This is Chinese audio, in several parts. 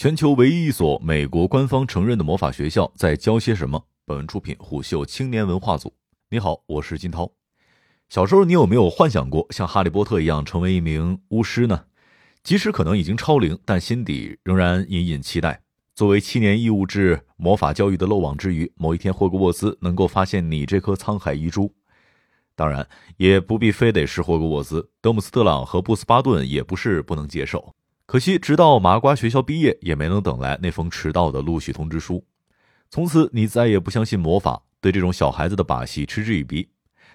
全球唯一一所美国官方承认的魔法学校在教些什么？本文出品虎嗅青年文化组。你好，我是金涛。小时候你有没有幻想过像哈利波特一样成为一名巫师呢？即使可能已经超龄，但心底仍然隐隐期待。作为七年义务制魔法教育的漏网之鱼，某一天霍格沃兹能够发现你这颗沧海遗珠。当然，也不必非得是霍格沃兹，德姆斯特朗和布斯巴顿也不是不能接受。可惜，直到麻瓜学校毕业，也没能等来那封迟到的录取通知书。从此，你再也不相信魔法，对这种小孩子的把戏嗤之以鼻。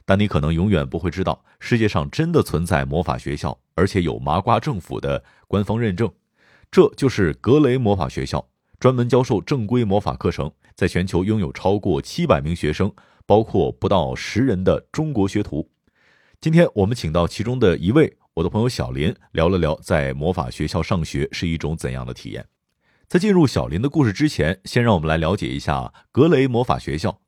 但你可能永远不会知道，世界上真的存在魔法学校，而且有麻瓜政府的官方认证。这就是格雷魔法学校，专门教授正规魔法课程，在全球拥有超过七百名学生，包括不到十人的中国学徒。今天我们请到其中的一位。我的朋友小林聊了聊在魔法学校上学是一种怎样的体验。在进入小林的故事之前，先让我们来了解一下格雷魔法学校。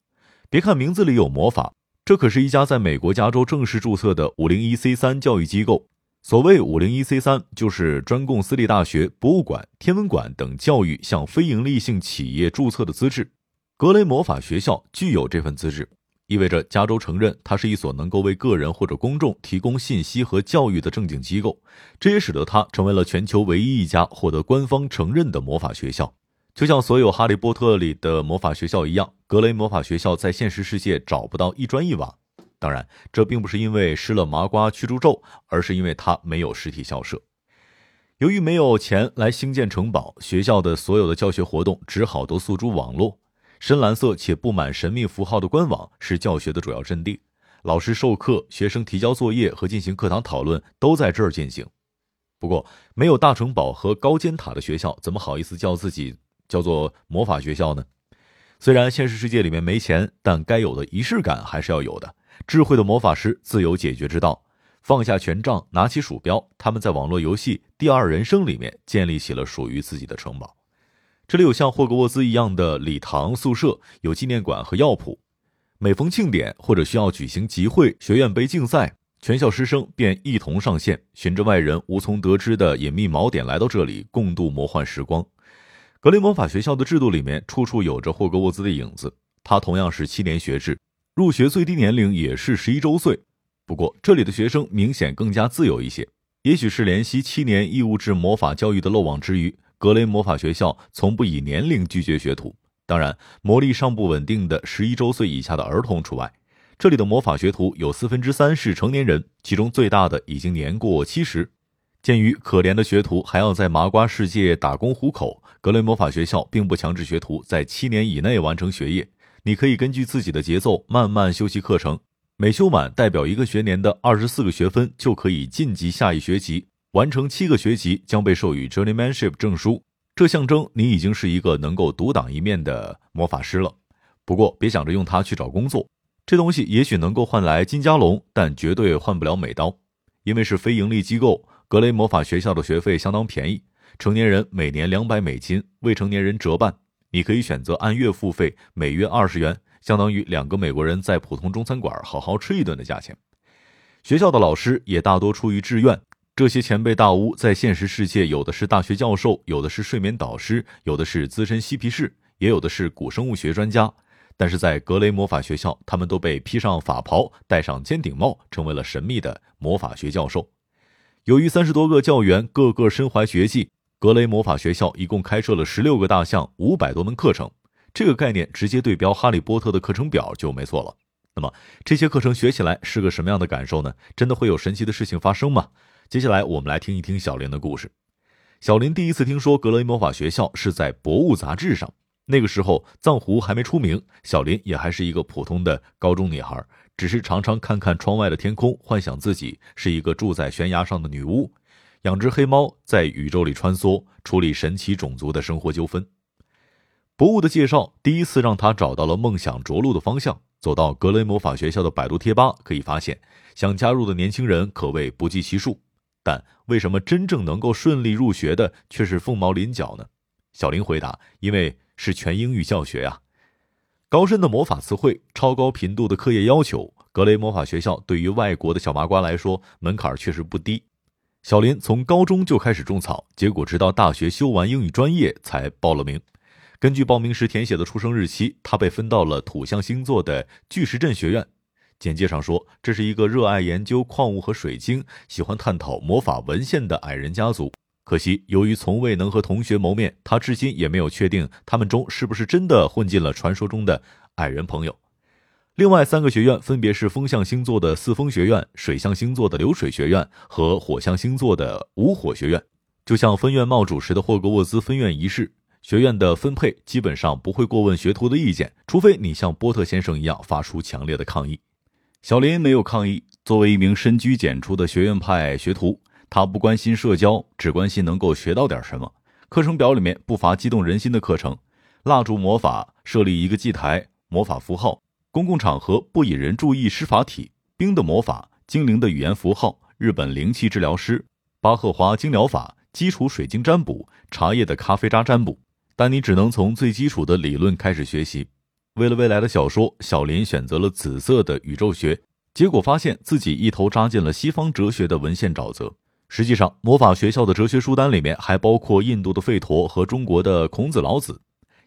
别看名字里有魔法，这可是一家在美国加州正式注册的五零一 C 三教育机构。所谓五零一 C 三，就是专供私立大学、博物馆、天文馆等教育向非营利性企业注册的资质。格雷魔法学校具有这份资质。意味着加州承认它是一所能够为个人或者公众提供信息和教育的正经机构，这也使得它成为了全球唯一一家获得官方承认的魔法学校。就像所有《哈利波特》里的魔法学校一样，格雷魔法学校在现实世界找不到一砖一瓦。当然，这并不是因为施了麻瓜驱逐咒，而是因为它没有实体校舍。由于没有钱来兴建城堡，学校的所有的教学活动只好都诉诸网络。深蓝色且布满神秘符号的官网是教学的主要阵地，老师授课、学生提交作业和进行课堂讨论都在这儿进行。不过，没有大城堡和高尖塔的学校，怎么好意思叫自己叫做魔法学校呢？虽然现实世界里面没钱，但该有的仪式感还是要有的。智慧的魔法师自有解决之道，放下权杖，拿起鼠标，他们在网络游戏《第二人生》里面建立起了属于自己的城堡。这里有像霍格沃兹一样的礼堂、宿舍，有纪念馆和药铺。每逢庆典或者需要举行集会、学院杯竞赛，全校师生便一同上线，循着外人无从得知的隐秘锚点来到这里，共度魔幻时光。格雷魔法学校的制度里面，处处有着霍格沃兹的影子。它同样是七年学制，入学最低年龄也是十一周岁。不过，这里的学生明显更加自由一些。也许是怜惜七年义务制魔法教育的漏网之鱼。格雷魔法学校从不以年龄拒绝学徒，当然，魔力尚不稳定的十一周岁以下的儿童除外。这里的魔法学徒有四分之三是成年人，其中最大的已经年过七十。鉴于可怜的学徒还要在麻瓜世界打工糊口，格雷魔法学校并不强制学徒在七年以内完成学业。你可以根据自己的节奏慢慢修习课程，每修满代表一个学年的二十四个学分，就可以晋级下一学期。完成七个学期将被授予 Journeymanship 证书，这象征你已经是一个能够独当一面的魔法师了。不过别想着用它去找工作，这东西也许能够换来金加龙，但绝对换不了美刀。因为是非盈利机构，格雷魔法学校的学费相当便宜，成年人每年两百美金，未成年人折半。你可以选择按月付费，每月二十元，相当于两个美国人在普通中餐馆好好吃一顿的价钱。学校的老师也大多出于志愿。这些前辈大巫在现实世界，有的是大学教授，有的是睡眠导师，有的是资深嬉皮士，也有的是古生物学专家。但是在格雷魔法学校，他们都被披上法袍，戴上尖顶帽，成为了神秘的魔法学教授。由于三十多个教员个个身怀绝技，格雷魔法学校一共开设了十六个大项，五百多门课程。这个概念直接对标《哈利波特》的课程表就没错了。那么这些课程学起来是个什么样的感受呢？真的会有神奇的事情发生吗？接下来我们来听一听小林的故事。小林第一次听说格雷魔法学校是在《博物》杂志上。那个时候藏狐还没出名，小林也还是一个普通的高中女孩，只是常常看看窗外的天空，幻想自己是一个住在悬崖上的女巫，养只黑猫在宇宙里穿梭，处理神奇种族的生活纠纷。《博物》的介绍第一次让他找到了梦想着陆的方向。走到格雷魔法学校的百度贴吧，可以发现想加入的年轻人可谓不计其数。但为什么真正能够顺利入学的却是凤毛麟角呢？小林回答：“因为是全英语教学呀，高深的魔法词汇，超高频度的课业要求，格雷魔法学校对于外国的小麻瓜来说门槛确实不低。”小林从高中就开始种草，结果直到大学修完英语专业才报了名。根据报名时填写的出生日期，他被分到了土象星座的巨石阵学院。简介上说，这是一个热爱研究矿物和水晶、喜欢探讨魔法文献的矮人家族。可惜，由于从未能和同学谋面，他至今也没有确定他们中是不是真的混进了传说中的矮人朋友。另外三个学院分别是风象星座的四风学院、水象星座的流水学院和火象星座的无火学院。就像分院帽主时的霍格沃兹分院仪式。学院的分配基本上不会过问学徒的意见，除非你像波特先生一样发出强烈的抗议。小林没有抗议。作为一名深居简出的学院派学徒，他不关心社交，只关心能够学到点什么。课程表里面不乏激动人心的课程：蜡烛魔法、设立一个祭台、魔法符号、公共场合不引人注意施法体、冰的魔法、精灵的语言符号、日本灵气治疗师、巴赫华精疗法、基础水晶占卜、茶叶的咖啡渣占卜。但你只能从最基础的理论开始学习。为了未来的小说，小林选择了紫色的宇宙学，结果发现自己一头扎进了西方哲学的文献沼泽。实际上，魔法学校的哲学书单里面还包括印度的吠陀和中国的孔子、老子。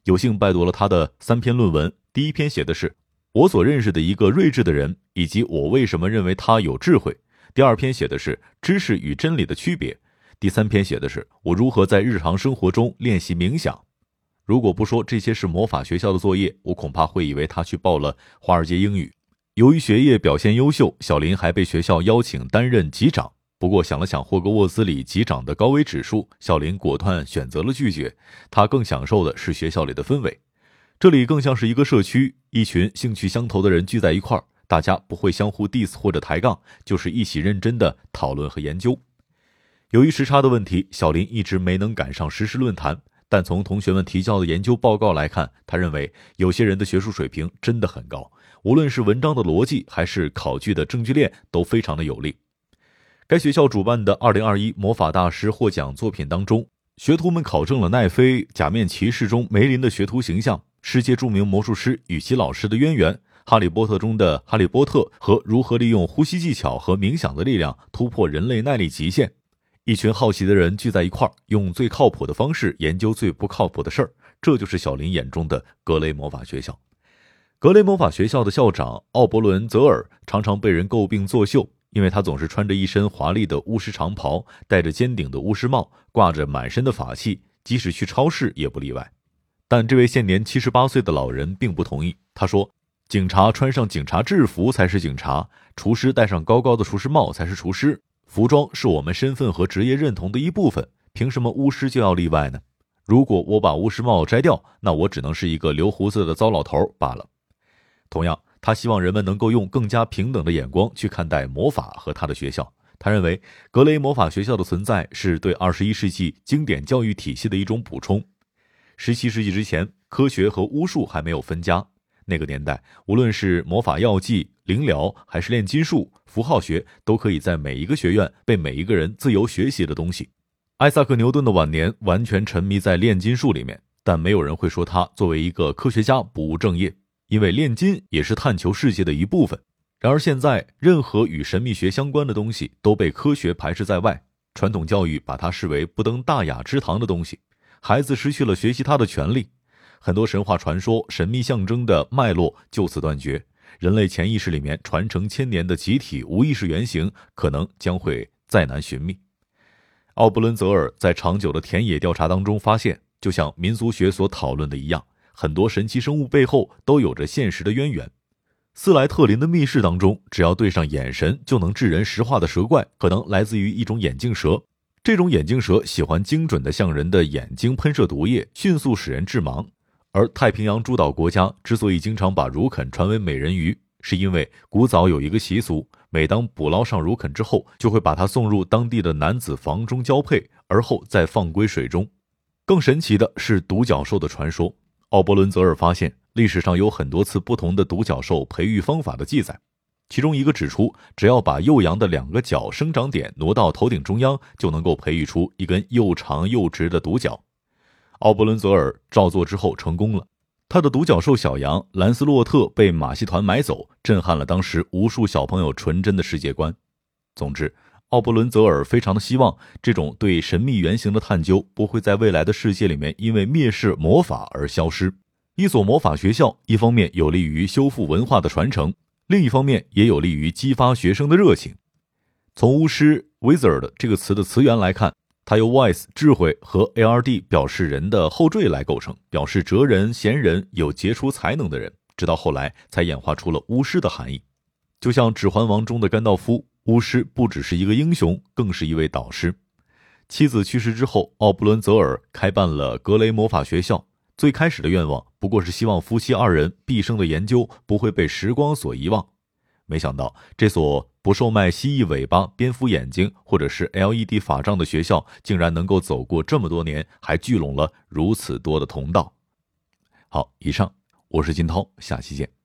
有幸拜读了他的三篇论文，第一篇写的是我所认识的一个睿智的人，以及我为什么认为他有智慧；第二篇写的是知识与真理的区别；第三篇写的是我如何在日常生活中练习冥想。如果不说这些是魔法学校的作业，我恐怕会以为他去报了华尔街英语。由于学业表现优秀，小林还被学校邀请担任级长。不过想了想霍格沃兹里级长的高危指数，小林果断选择了拒绝。他更享受的是学校里的氛围，这里更像是一个社区，一群兴趣相投的人聚在一块儿，大家不会相互 diss 或者抬杠，就是一起认真的讨论和研究。由于时差的问题，小林一直没能赶上实时论坛。但从同学们提交的研究报告来看，他认为有些人的学术水平真的很高，无论是文章的逻辑还是考据的证据链都非常的有力。该学校主办的2021魔法大师获奖作品当中，学徒们考证了奈飞《假面骑士》中梅林的学徒形象、世界著名魔术师与其老师的渊源、《哈利波特》中的哈利波特和如何利用呼吸技巧和冥想的力量突破人类耐力极限。一群好奇的人聚在一块儿，用最靠谱的方式研究最不靠谱的事儿，这就是小林眼中的格雷魔法学校。格雷魔法学校的校长奥伯伦·泽尔常常被人诟病作秀，因为他总是穿着一身华丽的巫师长袍，戴着尖顶的巫师帽，挂着满身的法器，即使去超市也不例外。但这位现年七十八岁的老人并不同意。他说：“警察穿上警察制服才是警察，厨师戴上高高的厨师帽才是厨师。”服装是我们身份和职业认同的一部分，凭什么巫师就要例外呢？如果我把巫师帽摘掉，那我只能是一个留胡子的糟老头罢了。同样，他希望人们能够用更加平等的眼光去看待魔法和他的学校。他认为格雷魔法学校的存在是对二十一世纪经典教育体系的一种补充。十七世纪之前，科学和巫术还没有分家。那个年代，无论是魔法药剂、灵疗，还是炼金术、符号学，都可以在每一个学院被每一个人自由学习的东西。艾萨克·牛顿的晚年完全沉迷在炼金术里面，但没有人会说他作为一个科学家不务正业，因为炼金也是探求世界的一部分。然而现在，任何与神秘学相关的东西都被科学排斥在外，传统教育把它视为不登大雅之堂的东西，孩子失去了学习它的权利。很多神话传说、神秘象征的脉络就此断绝，人类潜意识里面传承千年的集体无意识原型可能将会再难寻觅。奥布伦泽尔在长久的田野调查当中发现，就像民俗学所讨论的一样，很多神奇生物背后都有着现实的渊源。斯莱特林的密室当中，只要对上眼神就能致人石化的蛇怪，可能来自于一种眼镜蛇。这种眼镜蛇喜欢精准的向人的眼睛喷射毒液，迅速使人致盲。而太平洋诸岛国家之所以经常把儒肯传为美人鱼，是因为古早有一个习俗，每当捕捞上儒肯之后，就会把它送入当地的男子房中交配，而后再放归水中。更神奇的是独角兽的传说。奥伯伦泽尔发现，历史上有很多次不同的独角兽培育方法的记载，其中一个指出，只要把幼羊的两个角生长点挪到头顶中央，就能够培育出一根又长又直的独角。奥伯伦泽尔照做之后成功了，他的独角兽小羊兰斯洛特被马戏团买走，震撼了当时无数小朋友纯真的世界观。总之，奥布伦泽尔非常的希望这种对神秘原型的探究不会在未来的世界里面因为蔑视魔法而消失。一所魔法学校，一方面有利于修复文化的传承，另一方面也有利于激发学生的热情。从巫师 （wizard） 这个词的词源来看，它由 wise 智慧和 ld 表示人的后缀来构成，表示哲人、贤人、有杰出才能的人。直到后来才演化出了巫师的含义。就像《指环王》中的甘道夫，巫师不只是一个英雄，更是一位导师。妻子去世之后，奥布伦泽尔开办了格雷魔法学校。最开始的愿望不过是希望夫妻二人毕生的研究不会被时光所遗忘。没想到，这所不售卖蜥蜴尾巴、蝙蝠眼睛或者是 LED 法杖的学校，竟然能够走过这么多年，还聚拢了如此多的同道。好，以上我是金涛，下期见。